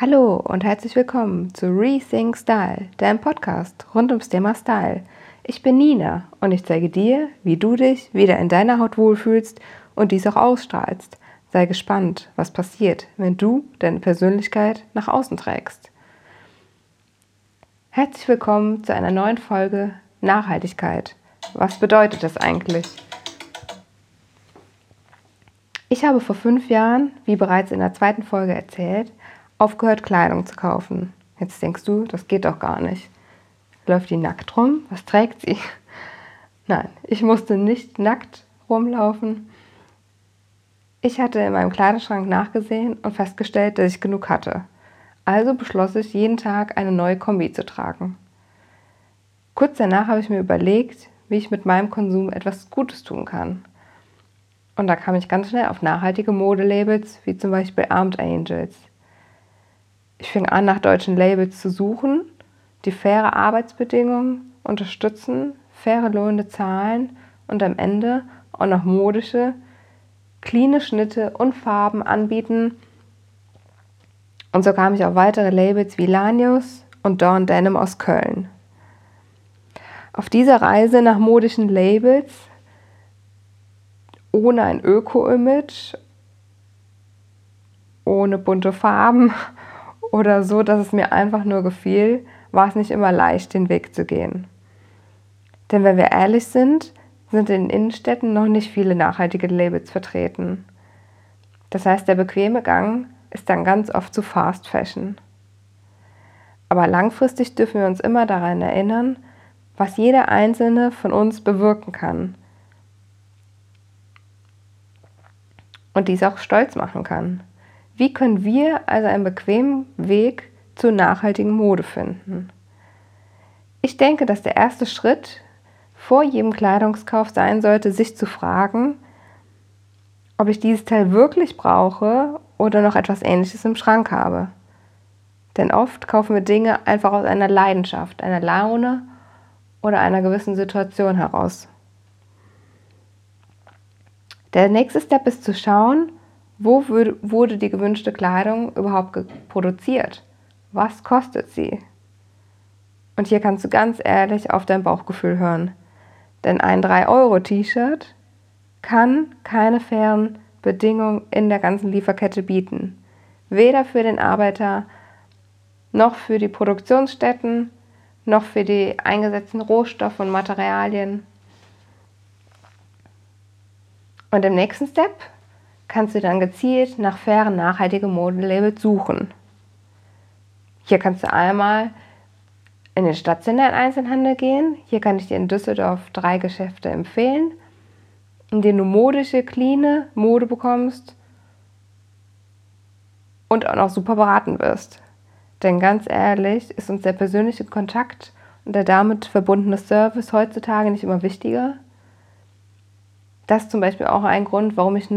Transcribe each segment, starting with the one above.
Hallo und herzlich willkommen zu Rethink Style, deinem Podcast rund ums Thema Style. Ich bin Nina und ich zeige dir, wie du dich wieder in deiner Haut wohlfühlst und dies auch ausstrahlst. Sei gespannt, was passiert, wenn du deine Persönlichkeit nach außen trägst. Herzlich willkommen zu einer neuen Folge Nachhaltigkeit. Was bedeutet das eigentlich? Ich habe vor fünf Jahren, wie bereits in der zweiten Folge erzählt, aufgehört, Kleidung zu kaufen. Jetzt denkst du, das geht doch gar nicht. Läuft die nackt rum? Was trägt sie? Nein, ich musste nicht nackt rumlaufen. Ich hatte in meinem Kleiderschrank nachgesehen und festgestellt, dass ich genug hatte. Also beschloss ich, jeden Tag eine neue Kombi zu tragen. Kurz danach habe ich mir überlegt, wie ich mit meinem Konsum etwas Gutes tun kann. Und da kam ich ganz schnell auf nachhaltige Modelabels wie zum Beispiel Armed Angels. Ich fing an, nach deutschen Labels zu suchen, die faire Arbeitsbedingungen unterstützen, faire lohnende Zahlen und am Ende auch noch modische, cleane Schnitte und Farben anbieten. Und so kam ich auf weitere Labels wie Lanius und Dawn Denim aus Köln. Auf dieser Reise nach modischen Labels ohne ein Öko-Image, ohne bunte Farben oder so, dass es mir einfach nur gefiel, war es nicht immer leicht, den Weg zu gehen. Denn wenn wir ehrlich sind, sind in Innenstädten noch nicht viele nachhaltige Labels vertreten. Das heißt, der bequeme Gang ist dann ganz oft zu Fast Fashion. Aber langfristig dürfen wir uns immer daran erinnern, was jeder einzelne von uns bewirken kann. Und dies auch stolz machen kann. Wie können wir also einen bequemen Weg zur nachhaltigen Mode finden? Ich denke, dass der erste Schritt vor jedem Kleidungskauf sein sollte, sich zu fragen, ob ich dieses Teil wirklich brauche oder noch etwas Ähnliches im Schrank habe. Denn oft kaufen wir Dinge einfach aus einer Leidenschaft, einer Laune oder einer gewissen Situation heraus. Der nächste Step ist zu schauen, wo wurde die gewünschte Kleidung überhaupt produziert? Was kostet sie? Und hier kannst du ganz ehrlich auf dein Bauchgefühl hören. Denn ein 3-Euro-T-Shirt kann keine fairen Bedingungen in der ganzen Lieferkette bieten. Weder für den Arbeiter, noch für die Produktionsstätten, noch für die eingesetzten Rohstoffe und Materialien. Und im nächsten Step kannst du dann gezielt nach fairen, nachhaltigen Modelabels suchen. Hier kannst du einmal in den stationären Einzelhandel gehen. Hier kann ich dir in Düsseldorf drei Geschäfte empfehlen, in denen du modische, clean Mode bekommst und auch noch super beraten wirst. Denn ganz ehrlich ist uns der persönliche Kontakt und der damit verbundene Service heutzutage nicht immer wichtiger. Das ist zum Beispiel auch ein Grund, warum ich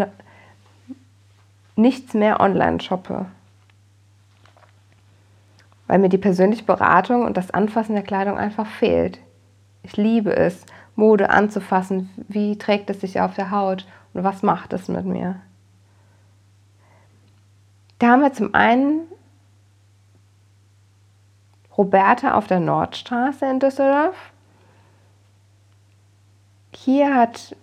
nichts mehr online shoppe. Weil mir die persönliche Beratung und das Anfassen der Kleidung einfach fehlt. Ich liebe es, Mode anzufassen. Wie trägt es sich auf der Haut und was macht es mit mir? Da haben wir zum einen Roberta auf der Nordstraße in Düsseldorf. Hier hat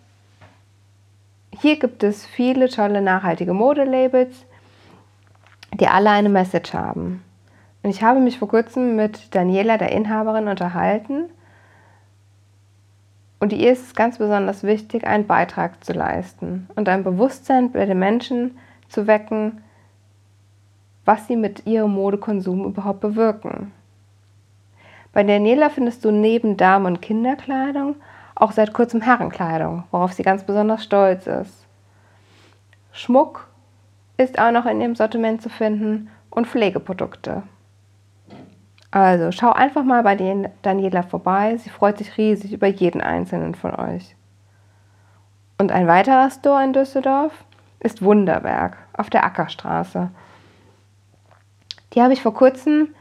hier gibt es viele tolle nachhaltige Modelabels, die alle eine Message haben. Und ich habe mich vor kurzem mit Daniela, der Inhaberin, unterhalten. Und ihr ist es ganz besonders wichtig, einen Beitrag zu leisten und ein Bewusstsein bei den Menschen zu wecken, was sie mit ihrem Modekonsum überhaupt bewirken. Bei Daniela findest du neben Damen- und Kinderkleidung auch seit kurzem Herrenkleidung, worauf sie ganz besonders stolz ist. Schmuck ist auch noch in ihrem Sortiment zu finden und Pflegeprodukte. Also schau einfach mal bei Daniela vorbei, sie freut sich riesig über jeden einzelnen von euch. Und ein weiterer Store in Düsseldorf ist Wunderwerk auf der Ackerstraße. Die habe ich vor kurzem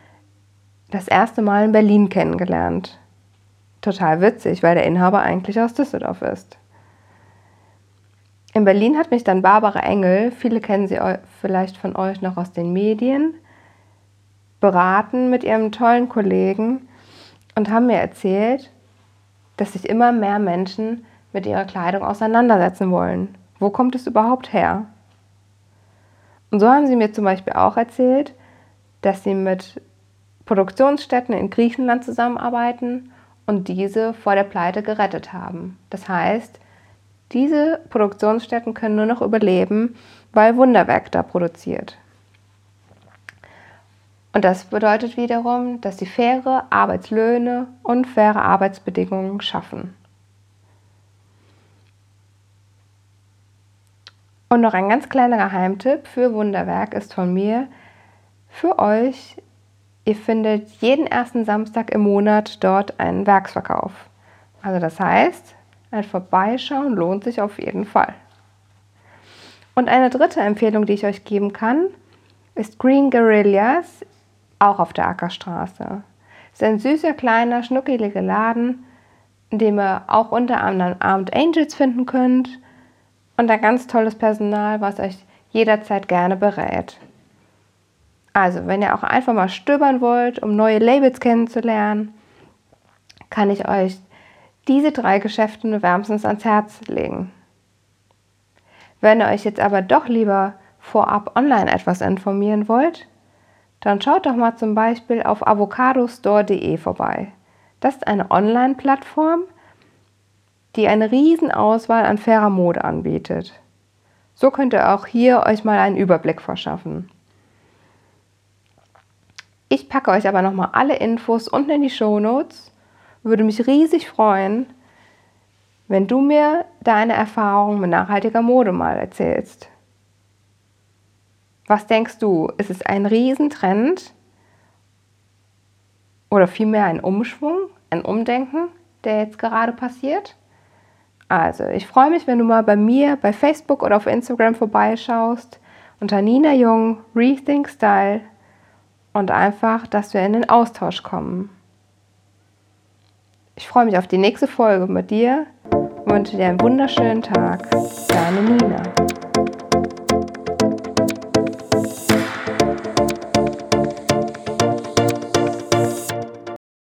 das erste Mal in Berlin kennengelernt total witzig, weil der Inhaber eigentlich aus Düsseldorf ist. In Berlin hat mich dann Barbara Engel, viele kennen sie vielleicht von euch noch aus den Medien, beraten mit ihrem tollen Kollegen und haben mir erzählt, dass sich immer mehr Menschen mit ihrer Kleidung auseinandersetzen wollen. Wo kommt es überhaupt her? Und so haben sie mir zum Beispiel auch erzählt, dass sie mit Produktionsstätten in Griechenland zusammenarbeiten und diese vor der Pleite gerettet haben. Das heißt, diese Produktionsstätten können nur noch überleben, weil Wunderwerk da produziert. Und das bedeutet wiederum, dass sie faire Arbeitslöhne und faire Arbeitsbedingungen schaffen. Und noch ein ganz kleiner Geheimtipp für Wunderwerk ist von mir für euch. Ihr findet jeden ersten Samstag im Monat dort einen Werksverkauf. Also das heißt, ein Vorbeischauen lohnt sich auf jeden Fall. Und eine dritte Empfehlung, die ich euch geben kann, ist Green Guerillas, auch auf der Ackerstraße. Es ist ein süßer, kleiner, schnuckeliger Laden, in dem ihr auch unter anderem Armed Angels finden könnt und ein ganz tolles Personal, was euch jederzeit gerne berät. Also, wenn ihr auch einfach mal stöbern wollt, um neue Labels kennenzulernen, kann ich euch diese drei Geschäfte wärmstens ans Herz legen. Wenn ihr euch jetzt aber doch lieber vorab online etwas informieren wollt, dann schaut doch mal zum Beispiel auf avocadostore.de vorbei. Das ist eine Online-Plattform, die eine Auswahl an fairer Mode anbietet. So könnt ihr auch hier euch mal einen Überblick verschaffen. Ich packe euch aber nochmal alle Infos unten in die Show Notes. Würde mich riesig freuen, wenn du mir deine Erfahrungen mit nachhaltiger Mode mal erzählst. Was denkst du? Ist es ein Riesentrend oder vielmehr ein Umschwung, ein Umdenken, der jetzt gerade passiert? Also, ich freue mich, wenn du mal bei mir bei Facebook oder auf Instagram vorbeischaust unter Nina Jung Rethink Style und einfach, dass wir in den Austausch kommen. Ich freue mich auf die nächste Folge mit dir und wünsche dir einen wunderschönen Tag. Deine Nina.